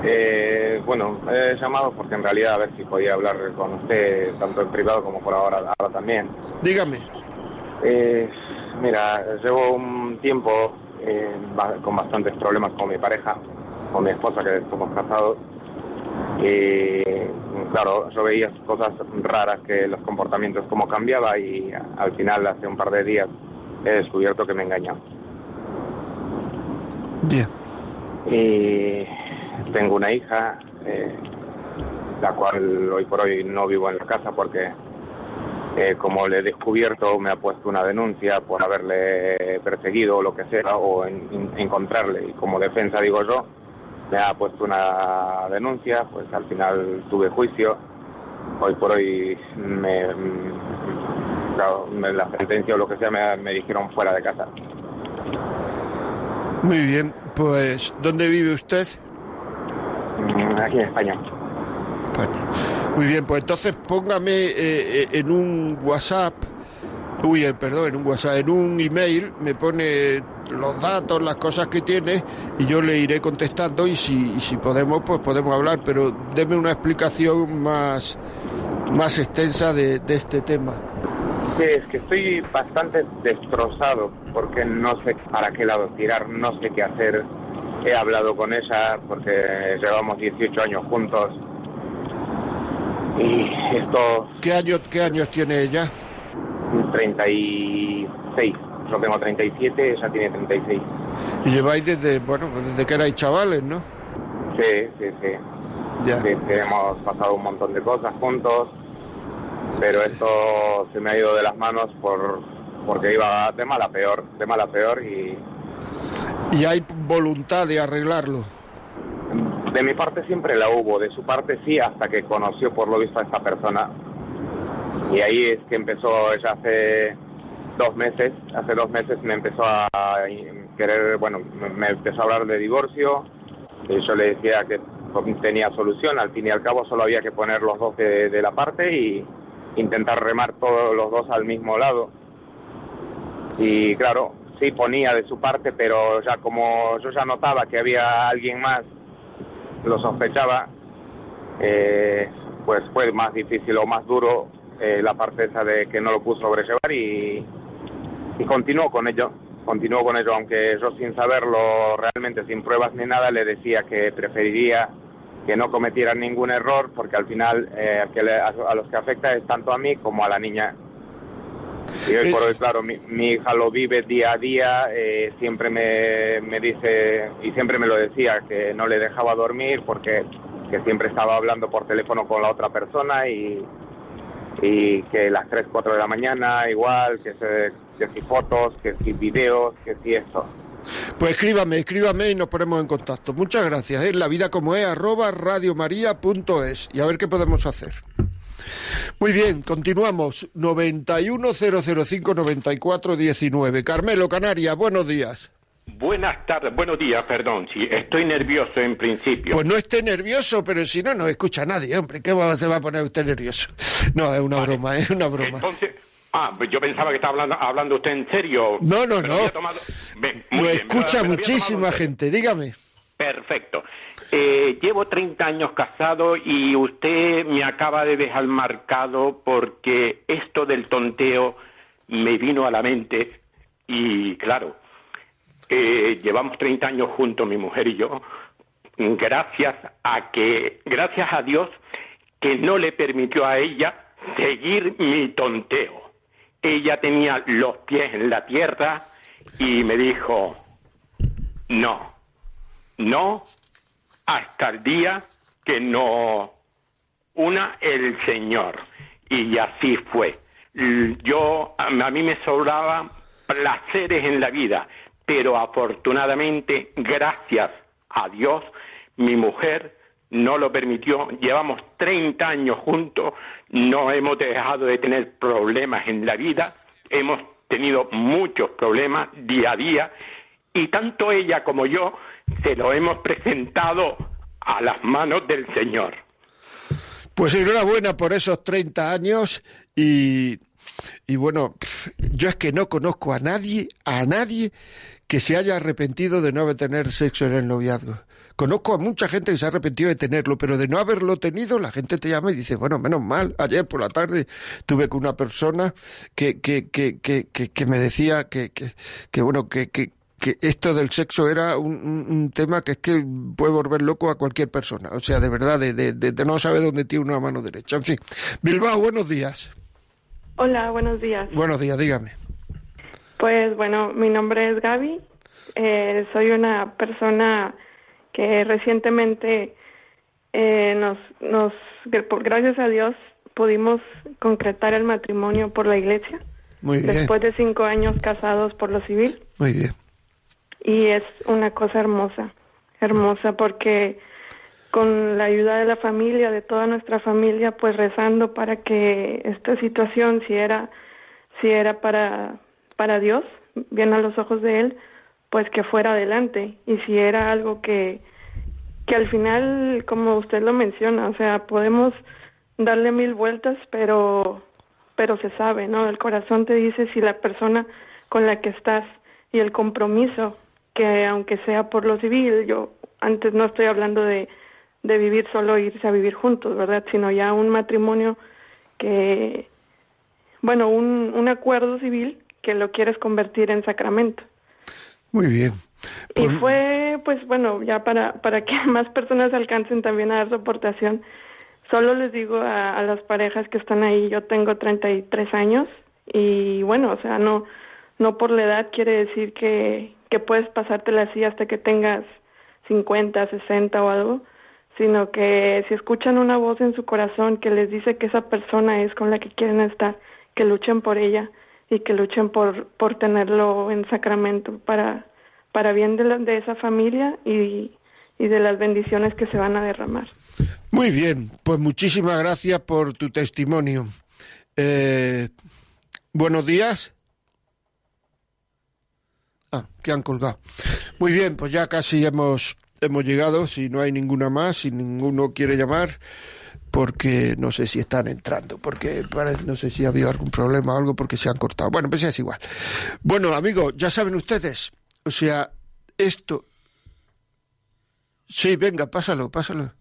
Eh, bueno, he llamado porque en realidad a ver si podía hablar con usted tanto en privado como por ahora, ahora también. Dígame. Eh, mira, llevo un tiempo eh, con bastantes problemas con mi pareja, con mi esposa que somos casados. Y claro, yo veía cosas raras que los comportamientos como cambiaba y al final hace un par de días he descubierto que me engañó. Bien. Y tengo una hija, eh, la cual hoy por hoy no vivo en la casa porque, eh, como le he descubierto, me ha puesto una denuncia por haberle perseguido o lo que sea, o en- en- encontrarle. Y como defensa, digo yo, me ha puesto una denuncia, pues al final tuve juicio. Hoy por hoy me, claro, me- la sentencia o lo que sea me, me dijeron fuera de casa. Muy bien. Pues, ¿dónde vive usted? Mm, Aquí en España. España. Muy bien, pues entonces póngame eh, eh, en un WhatsApp, uy, eh, perdón, en un WhatsApp, en un email, me pone los datos, las cosas que tiene y yo le iré contestando y si, y si podemos, pues podemos hablar, pero deme una explicación más, más extensa de, de este tema. Sí, es que estoy bastante destrozado porque no sé para qué lado tirar, no sé qué hacer. He hablado con ella porque llevamos 18 años juntos y esto ¿Qué años, qué años tiene ella? 36. Yo tengo 37, ella tiene 36. Y lleváis desde, bueno, pues desde que erais chavales, ¿no? Sí, sí, sí. Ya. Sí, hemos pasado un montón de cosas juntos, pero esto se me ha ido de las manos por porque iba de mal a peor, de mal a peor y Y hay voluntad de arreglarlo. De mi parte siempre la hubo, de su parte sí, hasta que conoció por lo visto a esta persona. Y ahí es que empezó, ella hace dos meses, hace dos meses me empezó a querer, bueno, me- empezó a hablar de divorcio. Yo le decía que tenía solución, al fin y al cabo solo había que poner los dos de, de la parte y intentar remar todos los dos al mismo lado. Y claro, sí ponía de su parte, pero ya como yo ya notaba que había alguien más lo sospechaba, eh, pues fue más difícil o más duro eh, la parte esa de que no lo pudo sobrellevar y, y continuó con ello, continuó con ello, aunque yo sin saberlo realmente, sin pruebas ni nada, le decía que preferiría que no cometieran ningún error porque al final eh, al que le- a, a los que afecta es tanto a mí como a la niña. Y hoy por Eh, hoy, claro, mi, mi hija lo vive día a día, eh, siempre me, me dice, y siempre me lo decía, que no le dejaba dormir porque que siempre estaba hablando por teléfono con la otra persona y, y que las 3, 4 de la mañana igual, que, se, que si fotos, que si videos, que si esto. Pues escríbame, escríbame y nos ponemos en contacto. Muchas gracias. Es la vida como es, arroba radiomaria.es. Y a ver qué podemos hacer. Muy bien, continuamos. 910059419. Carmelo Canaria, buenos días. Buenas tardes, buenos días, perdón, sí, estoy nervioso en principio. Pues no esté nervioso, pero si no, no escucha nadie, hombre. ¿Qué se va a poner usted nervioso? No, es una Vale. broma, es una broma. Entonces, ah, pues yo pensaba que estaba hablando, hablando usted en serio. No, no, no. tomado- Bien, Lo bien, escucha me tomado muchísima gente, dígame. Perfecto. Eh, llevo 30 años casado y usted me acaba de dejar marcado porque esto del tonteo me vino a la mente y claro, eh, llevamos 30 años juntos mi mujer y yo gracias a que, gracias a Dios que no le permitió a ella seguir mi tonteo. Ella tenía los pies en la tierra y me dijo, no, no hasta el día que no una el Señor. Y así fue. Yo, a mí me sobraban placeres en la vida, pero afortunadamente, gracias a Dios, mi mujer no lo permitió. Llevamos 30 años juntos, no hemos dejado de tener problemas en la vida, hemos tenido muchos problemas día a día y tanto ella como yo se lo hemos presentado a las manos del Señor. Pues enhorabuena por esos 30 años y, y bueno, yo es que no conozco a nadie, a nadie que se haya arrepentido de no haber tener sexo en el noviazgo. Conozco a mucha gente que se ha arrepentido de tenerlo, pero de no haberlo tenido, la gente te llama y dice, bueno, menos mal, ayer por la tarde tuve con una persona que, que, que, que, que, que me decía que, que, que bueno, que, que, que esto del sexo era un, un- tema que es que puede volver loco a cualquier persona. O sea, de verdad, de, de, de- de no saber dónde tiene una mano derecha. En fin. Bilbao, buenos días. Hola, buenos días. Buenos días, dígame. Pues bueno, mi nombre es Gaby. Eh, soy una persona que recientemente eh, nos, nos, gracias a Dios, pudimos concretar el matrimonio por la iglesia. Muy bien. Después de cinco años casados por lo civil. Muy bien. Y es una cosa hermosa, hermosa porque con la ayuda de la familia, de toda nuestra familia, pues rezando para que esta situación, si era, si era para, para Dios, bien a los ojos de Él, pues que fuera adelante. Y si era algo que, que al final, como usted lo menciona, o sea, podemos darle mil vueltas, pero, pero se sabe, ¿no? El corazón te dice si la persona con la que estás y el compromiso, que aunque sea por lo civil, yo antes no estoy hablando de, de vivir solo irse a vivir juntos, ¿verdad? Sino ya un matrimonio que, bueno, un, un acuerdo civil que lo quieres convertir en sacramento. Muy bien. Y Pues- fue, pues bueno, ya para, para que más personas alcancen también a dar su aportación, solo les digo a, a las parejas que están ahí, yo tengo 33 años y bueno, o sea, no, no por la edad quiere decir que, que puedes pasártela así hasta que tengas 50, 60 o algo, sino que si escuchan una voz en su corazón que les dice que esa persona es con la que quieren estar, que luchen por ella y que luchen por, por tenerlo en sacramento para, para bien de, la- de esa familia y, y de las bendiciones que se van a derramar. Muy bien, pues muchísimas gracias por tu testimonio. Eh, buenos días. Ah, que han colgado. Muy bien, pues ya casi hemos, hemos llegado. Si no hay ninguna más, si ninguno quiere llamar, porque no sé si están entrando, porque parece, no sé si ha habido algún problema o algo, porque se han cortado. Bueno, pues es igual. Bueno, amigos, ya saben ustedes, o sea, esto. Sí, venga, pásalo, pásalo.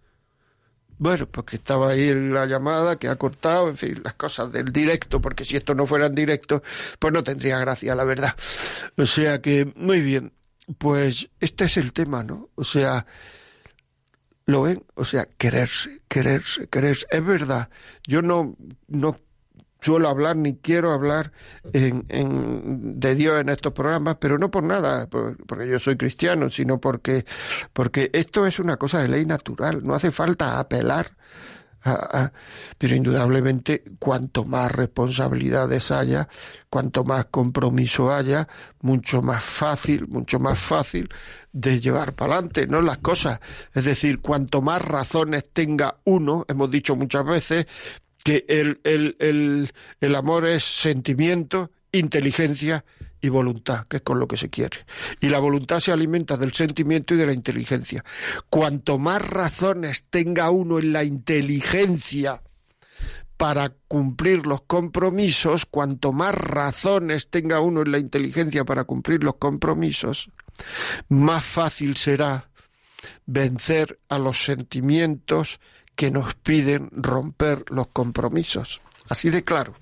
Bueno, porque estaba ahí la llamada que ha cortado, en fin, las cosas del directo, porque si esto no fuera en directo, pues no tendría gracia, la verdad. O sea que, muy bien, pues este es el tema, ¿no? O sea, ¿lo ven? O sea, quererse, quererse, quererse. Es verdad, yo no, no suelo hablar ni quiero hablar en, en- de Dios en estos programas, pero no por nada, por- porque yo soy cristiano, sino porque, porque esto es una cosa de ley natural, no hace falta apelar. A- a- pero indudablemente cuanto más responsabilidades haya, cuanto más compromiso haya, mucho más fácil, mucho más fácil de llevar para adelante, ¿no? Las cosas. Es decir, cuanto más razones tenga uno, hemos dicho muchas veces, que el, el, el, el amor es sentimiento, inteligencia y voluntad, que es con lo que se quiere. Y la voluntad se alimenta del sentimiento y de la inteligencia. Cuanto más razones tenga uno en la inteligencia para cumplir los compromisos, cuanto más razones tenga uno en la inteligencia para cumplir los compromisos, más fácil será vencer a los sentimientos que nos piden romper los compromisos. Así de claro.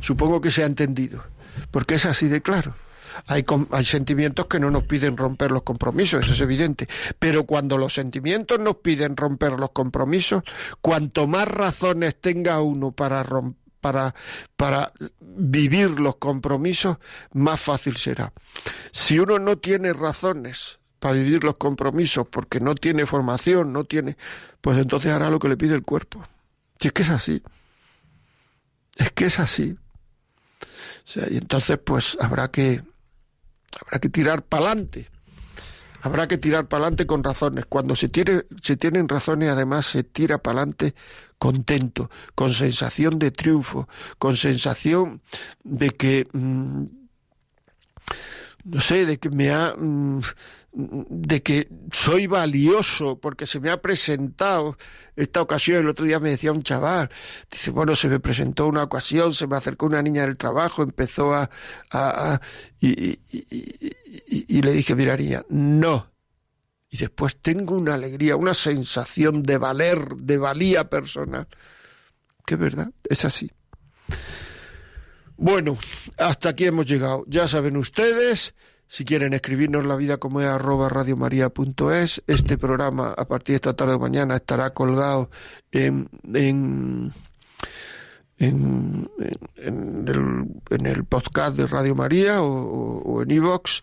Supongo que se ha entendido, porque es así de claro. Hay, sentimientos que no nos piden romper los compromisos, eso es evidente. Pero cuando los sentimientos nos piden romper los compromisos, cuanto más razones tenga uno para, para vivir los compromisos, más fácil será. Si uno no tiene razones para vivir los compromisos porque no tiene formación, no tiene, pues entonces hará lo que le pide el cuerpo. Si es que es así. Es que es así. Sea, y entonces pues habrá que habrá que tirar para adelante. Habrá que tirar para adelante con razones. Cuando se tiene, se tienen razones, además se tira para adelante contento, con sensación de triunfo, con sensación de que mm, no sé, de que me ha mm, de que soy valioso porque se me ha presentado esta ocasión. El otro día me decía un chaval, dice, bueno, se me presentó una ocasión, se me acercó una niña del trabajo, empezó a... a- a- y, y- le dije, mira niña, no. Y después tengo una alegría, una sensación de valer, de valía personal. Que es verdad, es así. Bueno, hasta aquí hemos llegado. Ya saben ustedes, si quieren escribirnos la vida como es arroba radiomaria.es, este programa a partir de esta tarde o mañana estará colgado en, en, en, en el, en el podcast de Radio María o, o- en iVox.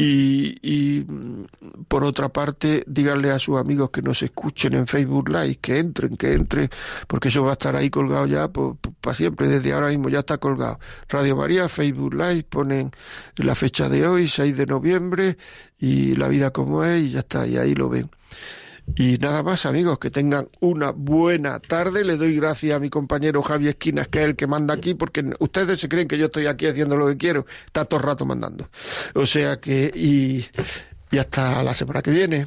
Y, y, mm, por otra parte, díganle a sus amigos que nos escuchen en Facebook Live, que entren, que entren, porque eso va a estar ahí colgado ya para siempre, desde ahora mismo ya está colgado. Radio María, Facebook Live, ponen la fecha de hoy, 6 de noviembre, y la vida como es, y ya está, y ahí lo ven. Y nada más, amigos, que tengan una buena tarde. Le doy gracias a mi compañero Javi Esquinas, que es el que manda aquí, porque ustedes se creen que yo estoy aquí haciendo lo que quiero. Está todo el rato mandando. O sea que, y, y hasta la semana que viene.